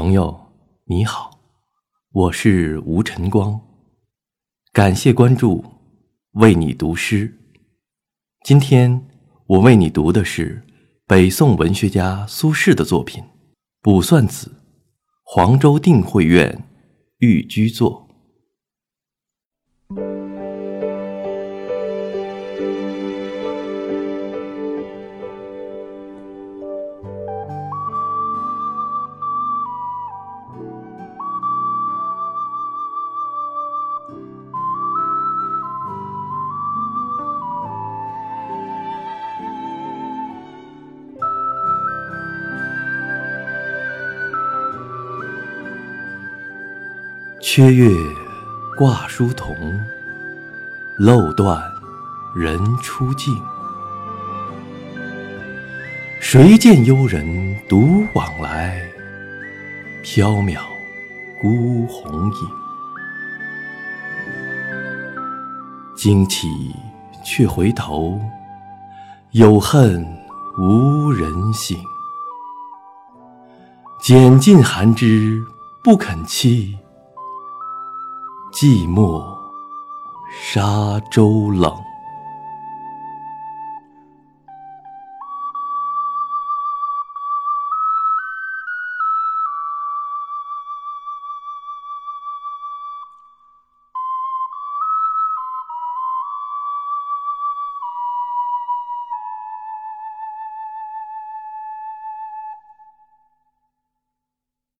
朋友，你好，我是吴晨光，感谢关注，为你读诗。今天我为你读的是北宋文学家苏轼的作品《卜算子·黄州定慧院寓居作》。缺月挂疏桐，漏断人初静。谁见幽人独往来？缥缈孤鸿影。惊起却回头，有恨无人省。拣尽寒枝不肯栖。寂寞，沙洲冷。